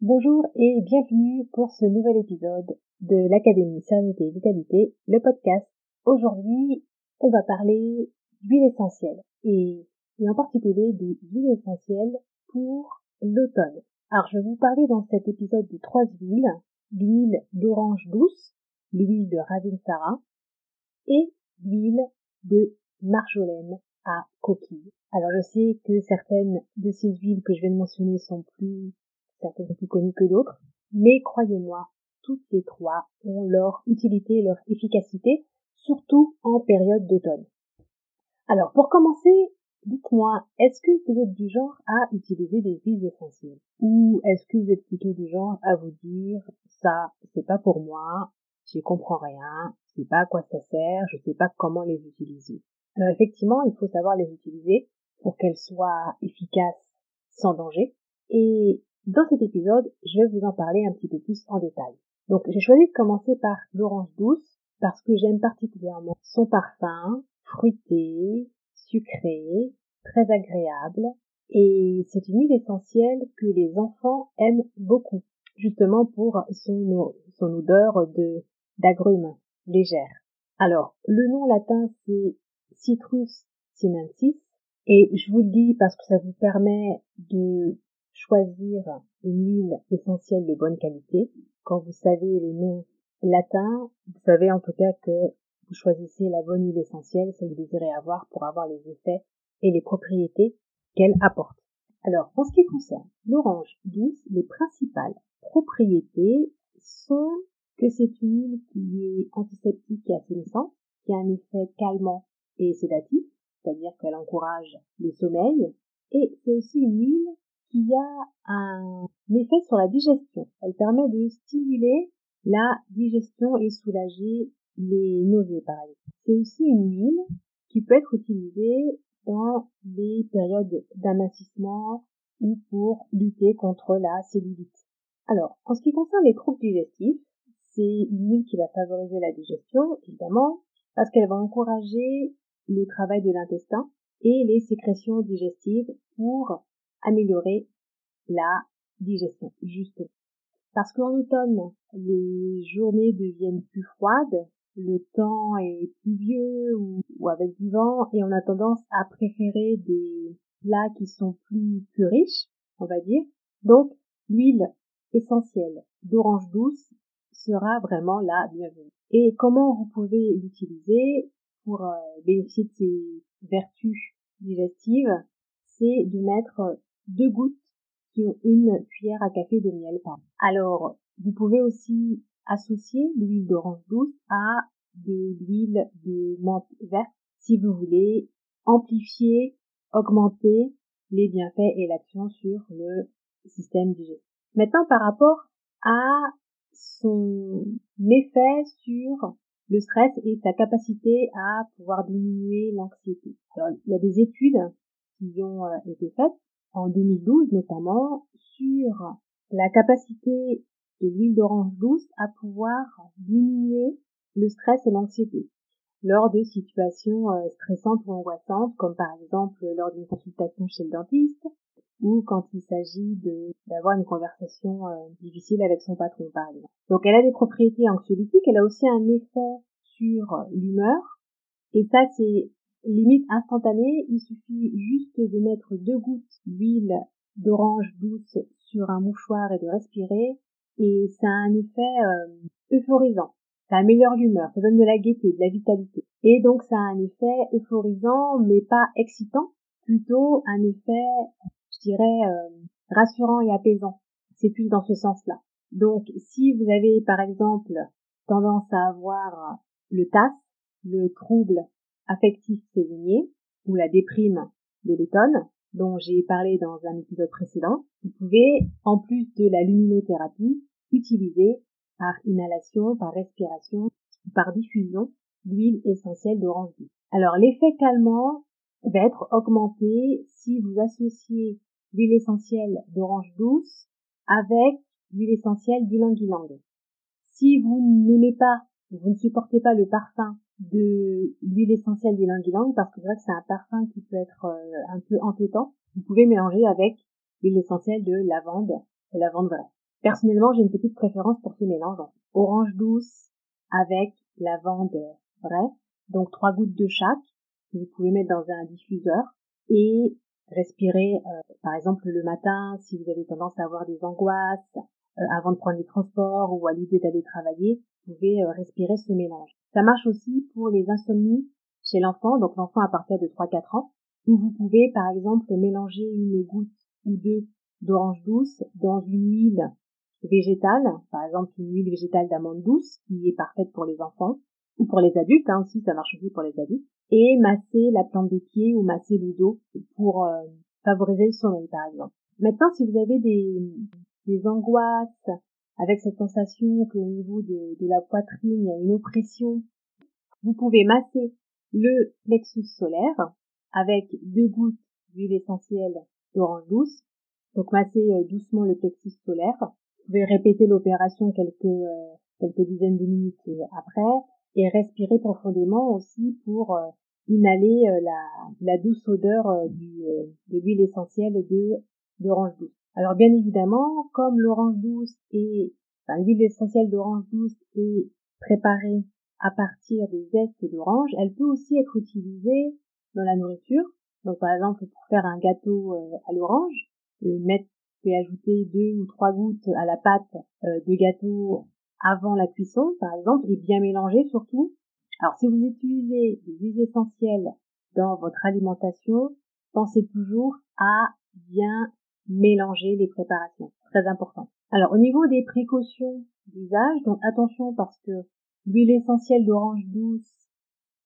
Bonjour et bienvenue pour ce nouvel épisode de l'Académie Sérénité et Vitalité, le podcast. Aujourd'hui, on va parler d'huile essentielle et, en particulier des huiles essentielles pour l'automne. Alors je vais vous parler dans cet épisode de trois huiles, l'huile d'orange douce, l'huile de Ravinsara et l'huile de marjolaine à coquille. Alors je sais que certaines de ces huiles que je viens de mentionner sont plus certaines plus connues que d'autres, mais croyez-moi, toutes les trois ont leur utilité et leur efficacité, surtout en période d'automne. Alors pour commencer, Dites-moi, est-ce que vous êtes du genre à utiliser des huiles essentielles Ou est-ce que vous êtes plutôt du genre à vous dire ça, c'est pas pour moi, j'y comprends rien, je sais pas à quoi ça sert, je sais pas comment les utiliser? Alors effectivement, il faut savoir les utiliser pour qu'elles soient efficaces sans danger. Et dans cet épisode, je vais vous en parler un petit peu plus en détail. Donc j'ai choisi de commencer par l'orange douce parce que j'aime particulièrement son parfum fruité, sucré, très agréable, et c'est une huile essentielle que les enfants aiment beaucoup, justement pour son, son odeur de d'agrumes légère. Alors, le nom latin c'est Citrus sinensis, et je vous le dis parce que ça vous permet de choisir une huile essentielle de bonne qualité. Quand vous savez le nom latin, vous savez en tout cas que vous choisissez la bonne huile essentielle que vous désirez avoir pour avoir les effets et les propriétés qu'elle apporte. Alors, en ce qui concerne l'orange douce, les principales propriétés sont que c'est une huile qui est antiseptique et assainissante, qui a un effet calmant et sédatif, c'est-à-dire qu'elle encourage le sommeil, et c'est aussi une huile qui a un effet sur la digestion. Elle permet de stimuler la digestion et soulager les nausées par exemple. C'est aussi une huile qui peut être utilisée dans les périodes d'amincissement ou pour lutter contre la cellulite. Alors, en ce qui concerne les troubles digestifs, c'est une huile qui va favoriser la digestion, évidemment, parce qu'elle va encourager le travail de l'intestin et les sécrétions digestives pour améliorer la digestion, justement. Parce qu'en automne, les journées deviennent plus froides, le temps est pluvieux ou, ou avec du vent et on a tendance à préférer des plats qui sont plus, plus riches, on va dire. Donc, l'huile essentielle d'orange douce sera vraiment la bienvenue. Et comment vous pouvez l'utiliser pour euh, bénéficier de ses vertus digestives? C'est de mettre deux gouttes sur une cuillère à café de miel par Alors, vous pouvez aussi associer l'huile d'orange douce à de l'huile de menthe verte si vous voulez amplifier, augmenter les bienfaits et l'action sur le système digestif. Maintenant, par rapport à son effet sur le stress et sa capacité à pouvoir diminuer l'anxiété. Il y a des études qui ont euh, été faites en 2012 notamment sur la capacité de l'huile d'orange douce à pouvoir diminuer le stress et l'anxiété lors de situations euh, stressantes ou angoissantes, comme par exemple lors d'une consultation chez le dentiste, ou quand il s'agit d'avoir une conversation euh, difficile avec son patron par exemple. Donc elle a des propriétés anxiolytiques, elle a aussi un effet sur l'humeur, et ça c'est limite instantané, il suffit juste de mettre deux gouttes d'huile d'orange douce sur un mouchoir et de respirer, et ça a un effet euh, euphorisant ça améliore l'humeur, ça donne de la gaieté, de la vitalité. Et donc ça a un effet euphorisant, mais pas excitant, plutôt un effet, je dirais, euh, rassurant et apaisant. C'est plus dans ce sens-là. Donc si vous avez par exemple tendance à avoir le TAS, le trouble affectif saisonnier, ou la déprime de l'automne, dont j'ai parlé dans un épisode précédent, vous pouvez, en plus de la luminothérapie, utiliser par inhalation, par respiration, par diffusion, l'huile essentielle d'orange douce. Alors l'effet calmant va être augmenté si vous associez l'huile essentielle d'orange douce avec l'huile essentielle d'ylang-ylang. Si vous n'aimez pas, vous ne supportez pas le parfum de l'huile essentielle d'ylang-ylang, parce que c'est vrai que c'est un parfum qui peut être euh, un peu entêtant, vous pouvez mélanger avec l'huile essentielle de lavande, de lavande vraie. Personnellement, j'ai une petite préférence pour ce mélange. Orange douce avec lavande vraie, donc trois gouttes de chaque que vous pouvez mettre dans un diffuseur et respirer, euh, par exemple le matin, si vous avez tendance à avoir des angoisses euh, avant de prendre les transports ou à l'idée d'aller travailler, pouvez euh, respirer ce mélange. Ça marche aussi pour les insomnies chez l'enfant, donc l'enfant à partir de 3-4 ans, où vous pouvez par exemple mélanger une goutte ou deux d'orange douce dans une huile végétale, par exemple une huile végétale d'amande douce qui est parfaite pour les enfants, ou pour les adultes, hein, aussi ça marche aussi pour les adultes, et masser la plante des pieds ou masser le dos pour euh, favoriser le sommeil par exemple. Maintenant, si vous avez des, des angoisses avec cette sensation qu'au niveau de, la poitrine, il y a une oppression, vous pouvez masser le plexus solaire avec deux gouttes d'huile essentielle d'orange douce. Donc masser euh, doucement le plexus solaire. Vous pouvez répéter l'opération quelques, euh, quelques dizaines de minutes après et respirer profondément aussi pour euh, inhaler euh, la, douce odeur euh, de l'huile essentielle d'orange douce. Alors bien évidemment, comme l'orange douce et enfin, l'huile essentielle d'orange douce est préparée à partir des zestes d'orange, elle peut aussi être utilisée dans la nourriture. Donc par exemple pour faire un gâteau à l'orange, mettre, pouvez ajouter deux ou trois gouttes à la pâte de gâteau avant la cuisson, par exemple, et bien mélanger surtout. Alors, si vous utilisez des huiles essentielles dans votre alimentation, pensez toujours à bien mélanger les préparations. Très important. Alors, au niveau des précautions d'usage, donc attention parce que l'huile essentielle d'orange douce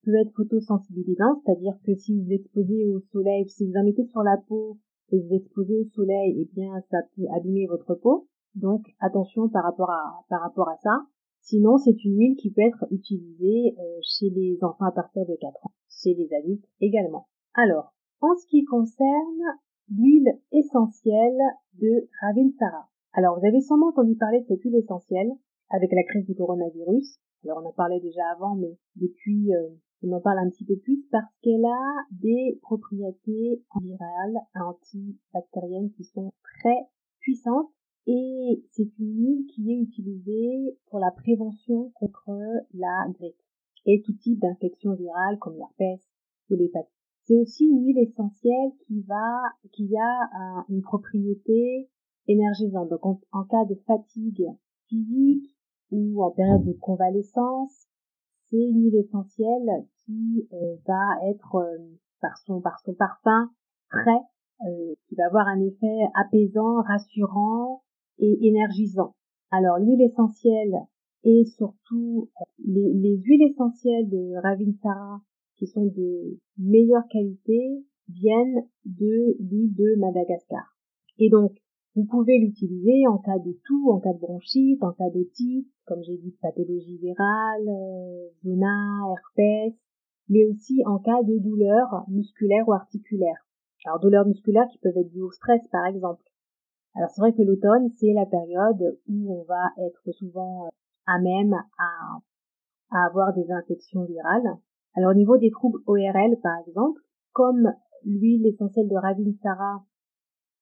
peut être photosensibilisante, c'est-à-dire que si vous exposez au soleil, si vous en mettez sur la peau et vous exposez au soleil, eh bien, ça peut abîmer votre peau. Donc attention par rapport à par rapport à ça. Sinon, c'est une huile qui peut être utilisée euh, chez les enfants à partir de 4 ans, chez les adultes également. Alors, en ce qui concerne l'huile essentielle de Ravinsara. Alors, vous avez sûrement entendu parler de cette huile essentielle avec la crise du coronavirus. Alors, on en parlait déjà avant, mais depuis, euh, on en parle un petit peu plus parce qu'elle a des propriétés virales, antibactériennes qui sont très puissantes et c'est une huile qui est utilisée pour la prévention contre la grippe et tout type d'infection virale comme l'herpès ou l'hépatite. C'est aussi une huile essentielle qui va, qui a une propriété énergisante. Donc en, cas de fatigue physique ou en période de convalescence, c'est une huile essentielle qui euh, va être euh, par son par son parfum frais, euh, qui va avoir un effet apaisant, rassurant, et énergisant. Alors l'huile essentielle et surtout euh, les, les huiles essentielles de Ravinsara qui sont de meilleure qualité viennent de l'huile de Madagascar. Et donc vous pouvez l'utiliser en cas de toux, en cas de bronchite, en cas d'otite, comme j'ai dit, pathologie virale, euh, zona, herpès, mais aussi en cas de douleurs musculaires ou articulaires. Alors douleurs musculaires qui peuvent être dues au stress par exemple, alors c'est vrai que l'automne, c'est la période où on va être souvent euh, à même à, à avoir des infections virales. Alors au niveau des troubles ORL, par exemple, comme l'huile essentielle de Ravinsara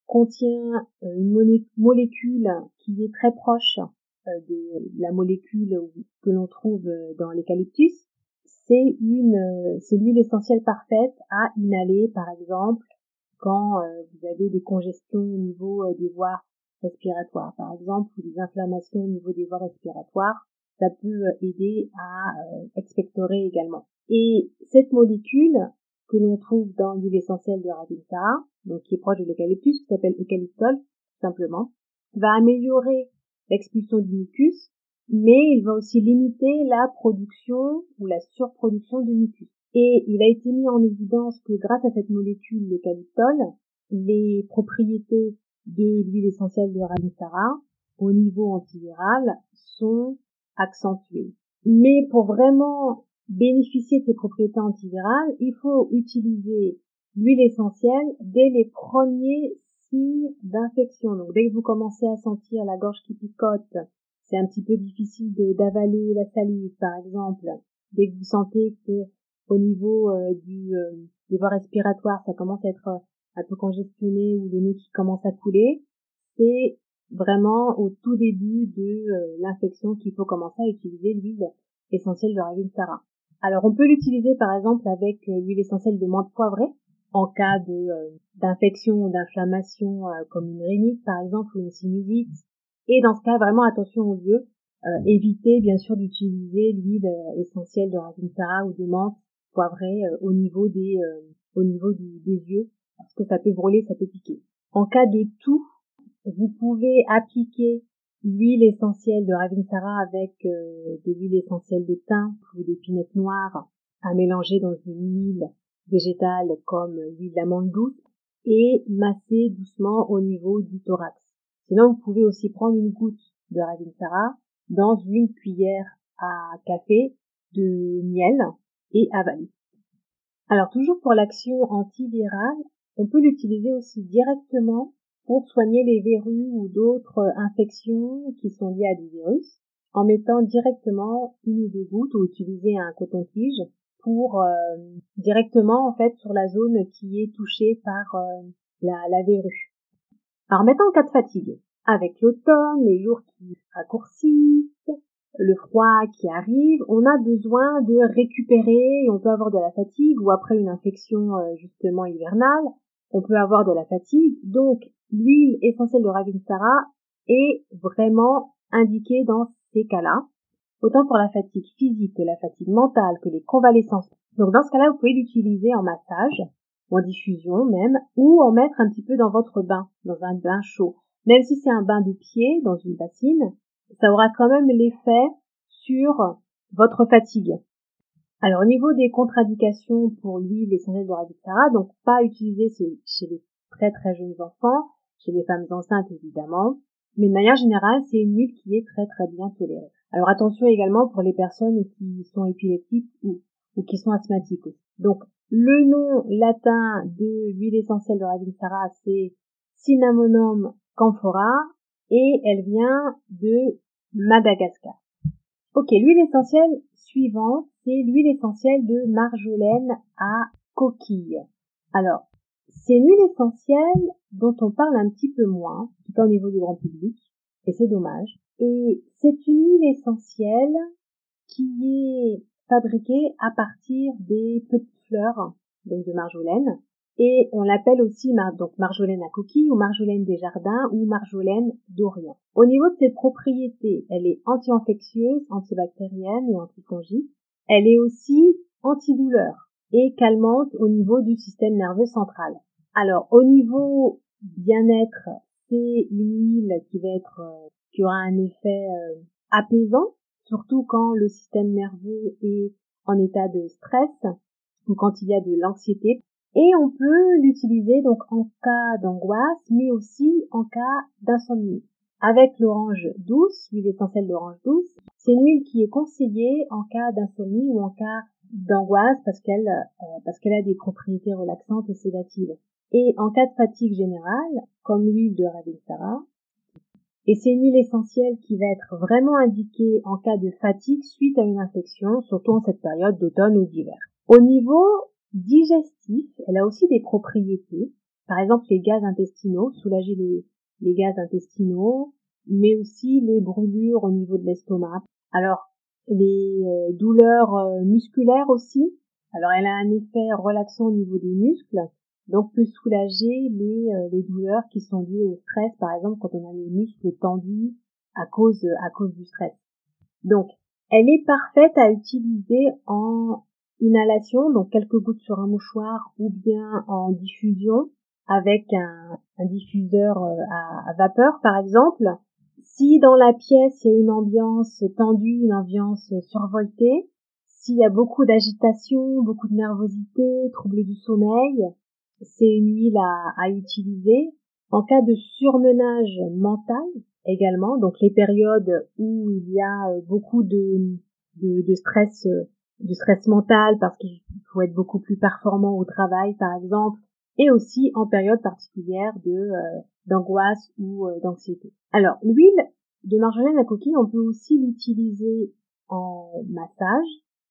contient euh, une molécule qui est très proche euh, de la molécule que l'on trouve dans l'eucalyptus, c'est une, c'est l'huile essentielle parfaite à inhaler, par exemple, quand euh, vous avez des congestions au niveau euh, des voies respiratoires, par exemple, ou des inflammations au niveau des voies respiratoires, ça peut euh, aider à expectorer également. Et cette molécule que l'on trouve dans l'huile essentielle de Ravinta, donc qui est proche de l'eucalyptus, qui s'appelle eucalyptol, simplement, va améliorer l'expulsion du mucus, mais il va aussi limiter la production ou la surproduction du mucus. Et il a été mis en évidence que grâce à cette molécule, le calyptol, les propriétés de l'huile essentielle de Ramsara au niveau antiviral sont accentuées. Mais pour vraiment bénéficier de ces propriétés antivirales, il faut utiliser l'huile essentielle dès les premiers signes d'infection. Donc dès que vous commencez à sentir la gorge qui picote, c'est un petit peu difficile d'avaler la salive par exemple. Dès que vous sentez que au niveau euh, du, euh, des voies respiratoires, ça commence à être euh, un peu congestionné ou le nez qui commence à couler, c'est vraiment au tout début de l'infection qu'il faut commencer à utiliser l'huile essentielle de Ravinsara. Alors on peut l'utiliser par exemple avec l'huile essentielle de menthe poivrée en cas de d'infection ou d'inflammation comme une rhinite par exemple ou une sinusite. Et dans ce cas, vraiment attention aux yeux. évitez bien sûr d'utiliser l'huile essentielle de Ravinsara ou de menthe poivré euh, au niveau des euh, au niveau des yeux parce que ça peut brûler, ça peut piquer. En cas de tout, vous pouvez appliquer l'huile essentielle de Ravinsara avec euh, de l'huile essentielle de thym ou d'épinette noire à mélanger dans une huile végétale comme l'huile d'amande douce et masser doucement au niveau du thorax. Sinon, vous pouvez aussi prendre une goutte de Ravinsara dans une cuillère à café de miel et avaler. Alors toujours pour l'action antivirale, on peut l'utiliser aussi directement pour soigner les verrues ou d'autres infections qui sont liées à des virus en mettant directement une ou deux gouttes ou utiliser un coton-tige pour euh, directement en fait sur la zone qui est touchée par euh, la, la verrue. Alors maintenant en cas de fatigue, avec l'automne, les jours qui raccourcissent, le froid qui arrive, on a besoin de récupérer, on peut avoir de la fatigue ou après une infection euh, justement hivernale, on peut avoir de la fatigue. Donc l'huile essentielle de Ravinsara est vraiment indiquée dans ces cas-là, autant pour la fatigue physique que la fatigue mentale, que les convalescences. Donc dans ce cas-là, vous pouvez l'utiliser en massage, en diffusion même, ou en mettre un petit peu dans votre bain, dans un bain chaud. Même si c'est un bain de pied, dans une bassine, ça aura quand même l'effet sur votre fatigue. Alors au niveau des contre-indications pour l'huile essentielle de Radictara, donc pas utiliser chez les très très jeunes enfants, chez les femmes enceintes évidemment, mais de manière générale c'est une huile qui est très très bien tolérée. Alors attention également pour les personnes qui sont épileptiques ou, qui sont asthmatiques Donc le nom latin de l'huile essentielle de Radictara c'est Cinnamonum camphora et elle vient de Madagascar. Ok, l'huile essentielle suivante, c'est l'huile essentielle de marjolaine à coquille. Alors, c'est une huile essentielle dont on parle un petit peu moins, en tout cas au niveau du grand public, et c'est dommage. Et c'est une huile essentielle qui est fabriquée à partir des petites fleurs, donc de marjolaine, et on l'appelle aussi donc marjolaine à coquille ou marjolaine des jardins ou marjolaine d'Orient. Au niveau de ses propriétés, elle est anti-infectieuse, antibactérienne et antifongique. Elle est aussi antidouleur et calmante au niveau du système nerveux central. Alors au niveau bien-être, c'est une huile qui va être euh, qui aura un effet euh, apaisant, surtout quand le système nerveux est en état de stress ou quand il y a de l'anxiété et on peut l'utiliser donc en cas d'angoisse, mais aussi en cas d'insomnie. Avec l'orange douce, l'huile essentielle d'orange douce, c'est une huile qui est conseillée en cas d'insomnie ou en cas d'angoisse parce qu'elle euh, parce qu'elle a des propriétés relaxantes et sédatives. Et en cas de fatigue générale, comme l'huile de Ravinsara, et c'est une huile essentielle qui va être vraiment indiquée en cas de fatigue suite à une infection, surtout en cette période d'automne ou d'hiver. Au niveau digestif, elle a aussi des propriétés. Par exemple, les gaz intestinaux, soulager les, gaz intestinaux, mais aussi les brûlures au niveau de l'estomac. Alors, les euh, douleurs euh, musculaires aussi. Alors, elle a un effet relaxant au niveau des muscles, donc peut soulager les, euh, les douleurs qui sont liées au stress, par exemple quand on a les muscles tendus à cause à cause du stress. Donc, elle est parfaite à utiliser en inhalation, donc quelques gouttes sur un mouchoir ou bien en diffusion avec un, diffuseur euh, à, vapeur par exemple. Si dans la pièce il y a une ambiance tendue, une ambiance survoltée, s'il y a beaucoup d'agitation, beaucoup de nervosité, troubles du sommeil, c'est une huile à, utiliser. En cas de surmenage mental également, donc les périodes où il y a euh, beaucoup de, de, stress, euh, de stress mental parce qu'il faut être beaucoup plus performant au travail par exemple, et aussi en période particulière de euh, d'angoisse ou d'anxiété. Alors l'huile de marjolaine à coquille, on peut aussi l'utiliser en massage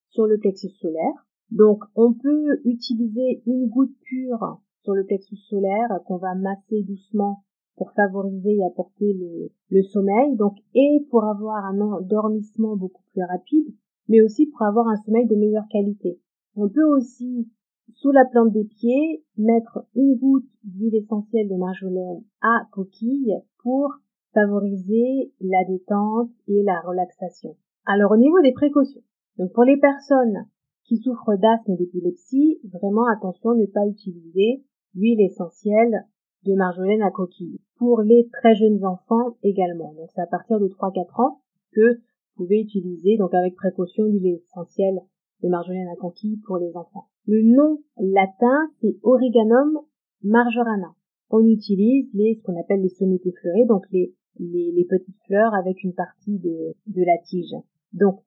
sur le plexus solaire. Donc on peut utiliser une goutte pure sur le plexus solaire qu'on va masser doucement pour favoriser et apporter le, le, sommeil, donc et pour avoir un endormissement beaucoup plus rapide, mais aussi pour avoir un sommeil de meilleure qualité. On peut aussi, sous la plante des pieds, mettre une goutte d'huile essentielle de marjolaine à coquille pour favoriser la détente et la relaxation. Alors au niveau des précautions, donc pour les personnes qui souffrent d'asthme et d'épilepsie, vraiment attention ne pas utiliser l'huile essentielle de marjolaine à coquille. Pour les très jeunes enfants également, donc c'est à partir de 3-4 ans que pouvez utiliser donc avec précaution l'huile essentielle de marjolaine à coquille pour les enfants. Le nom latin c'est Origanum marjorana. On utilise les ce qu'on appelle les sommités fleurées, donc les les, petites fleurs avec une partie de, de la tige. Donc,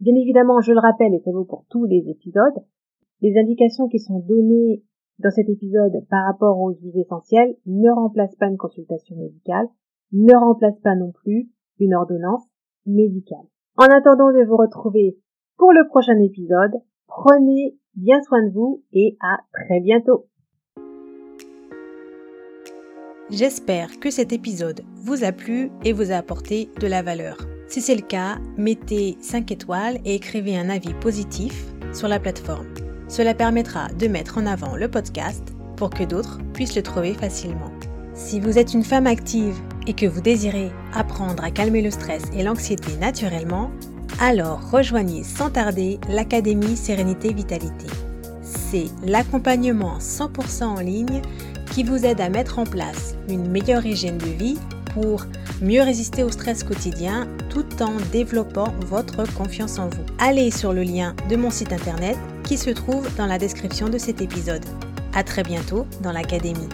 bien évidemment, je le rappelle, et ça vaut pour tous les épisodes, les indications qui sont données dans cet épisode par rapport aux huiles essentielles ne remplacent pas une consultation médicale, ne remplacent pas non plus une ordonnance médicale. En attendant de vous retrouver pour le prochain épisode, prenez bien soin de vous et à très bientôt. J'espère que cet épisode vous a plu et vous a apporté de la valeur. Si c'est le cas, mettez 5 étoiles et écrivez un avis positif sur la plateforme. Cela permettra de mettre en avant le podcast pour que d'autres puissent le trouver facilement. Si vous êtes une femme active et que vous désirez apprendre à calmer le stress et l'anxiété naturellement, alors rejoignez sans tarder l'Académie Sérénité Vitalité. C'est l'accompagnement 100% en ligne qui vous aide à mettre en place une meilleure hygiène de vie pour mieux résister au stress quotidien tout en développant votre confiance en vous. Allez sur le lien de mon site internet qui se trouve dans la description de cet épisode. À très bientôt dans l'académie.